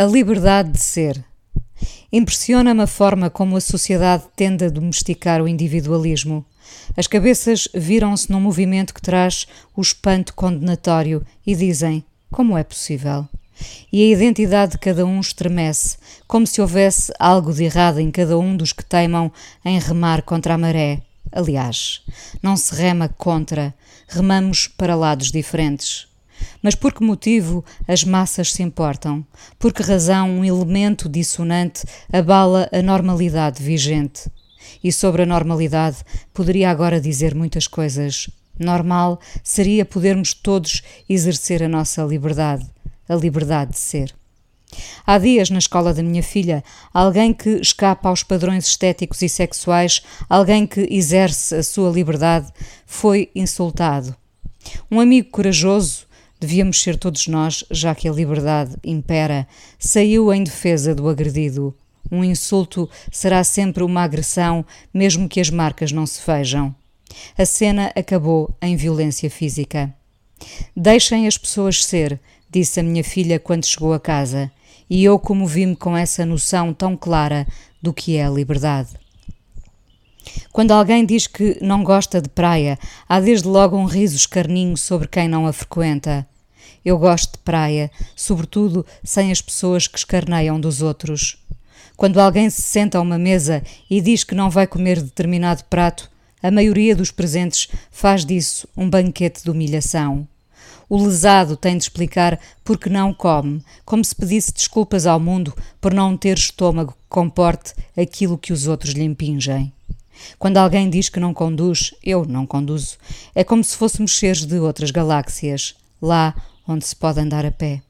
A liberdade de ser. Impressiona-me a forma como a sociedade tende a domesticar o individualismo. As cabeças viram-se num movimento que traz o espanto condenatório e dizem: como é possível? E a identidade de cada um estremece, como se houvesse algo de errado em cada um dos que teimam em remar contra a maré. Aliás, não se rema contra, remamos para lados diferentes. Mas por que motivo as massas se importam? Por que razão um elemento dissonante abala a normalidade vigente? E sobre a normalidade poderia agora dizer muitas coisas. Normal seria podermos todos exercer a nossa liberdade, a liberdade de ser. Há dias, na escola da minha filha, alguém que escapa aos padrões estéticos e sexuais, alguém que exerce a sua liberdade, foi insultado. Um amigo corajoso, devíamos ser todos nós, já que a liberdade impera, saiu em defesa do agredido. Um insulto será sempre uma agressão, mesmo que as marcas não se vejam. A cena acabou em violência física. Deixem as pessoas ser, disse a minha filha quando chegou a casa, e eu comovi-me com essa noção tão clara do que é a liberdade. Quando alguém diz que não gosta de praia, há desde logo um riso escarninho sobre quem não a frequenta. Eu gosto de praia, sobretudo sem as pessoas que escarneiam dos outros. Quando alguém se senta a uma mesa e diz que não vai comer determinado prato, a maioria dos presentes faz disso um banquete de humilhação. O lesado tem de explicar por que não come, como se pedisse desculpas ao mundo por não ter estômago que comporte aquilo que os outros lhe impingem. Quando alguém diz que não conduz, eu não conduzo, é como se fôssemos seres de outras galáxias, lá onde se pode andar a pé.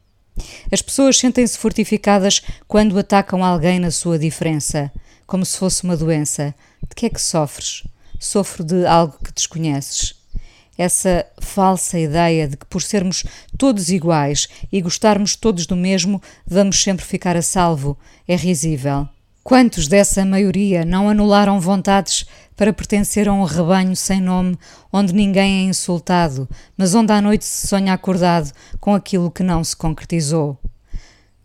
As pessoas sentem-se fortificadas quando atacam alguém na sua diferença, como se fosse uma doença. De que é que sofres? Sofro de algo que desconheces. Essa falsa ideia de que, por sermos todos iguais e gostarmos todos do mesmo, vamos sempre ficar a salvo, é risível. Quantos dessa maioria não anularam vontades para pertencer a um rebanho sem nome, onde ninguém é insultado, mas onde à noite se sonha acordado com aquilo que não se concretizou?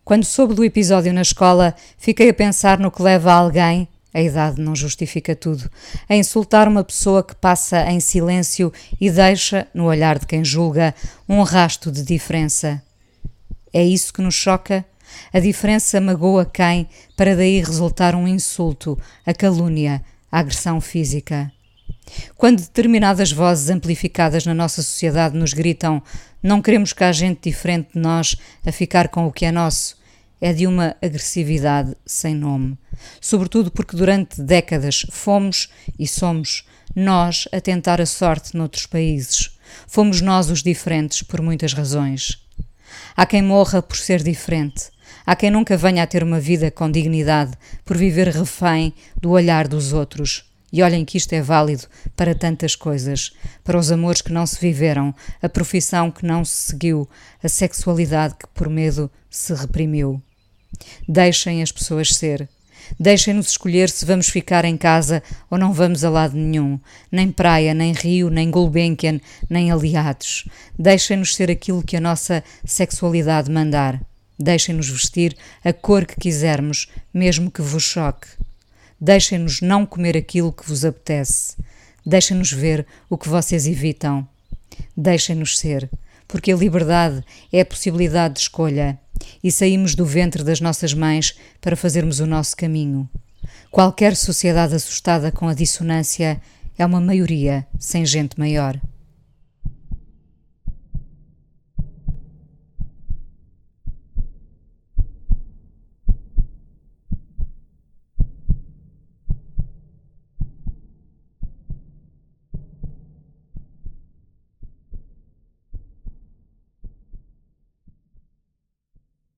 Quando soube do episódio na escola, fiquei a pensar no que leva alguém, a idade não justifica tudo, a insultar uma pessoa que passa em silêncio e deixa, no olhar de quem julga, um rasto de diferença. É isso que nos choca? A diferença magoa quem, para daí resultar um insulto, a calúnia, a agressão física. Quando determinadas vozes amplificadas na nossa sociedade nos gritam não queremos que há gente diferente de nós a ficar com o que é nosso, é de uma agressividade sem nome. Sobretudo porque durante décadas fomos e somos nós a tentar a sorte noutros países. Fomos nós os diferentes por muitas razões. Há quem morra por ser diferente. Há quem nunca venha a ter uma vida com dignidade por viver refém do olhar dos outros. E olhem que isto é válido para tantas coisas: para os amores que não se viveram, a profissão que não se seguiu, a sexualidade que por medo se reprimiu. Deixem as pessoas ser. Deixem-nos escolher se vamos ficar em casa ou não vamos a lado nenhum, nem praia, nem rio, nem Gulbenkian, nem aliados. Deixem-nos ser aquilo que a nossa sexualidade mandar. Deixem-nos vestir a cor que quisermos, mesmo que vos choque. Deixem-nos não comer aquilo que vos apetece. Deixem-nos ver o que vocês evitam. Deixem-nos ser, porque a liberdade é a possibilidade de escolha e saímos do ventre das nossas mães para fazermos o nosso caminho. Qualquer sociedade assustada com a dissonância é uma maioria sem gente maior.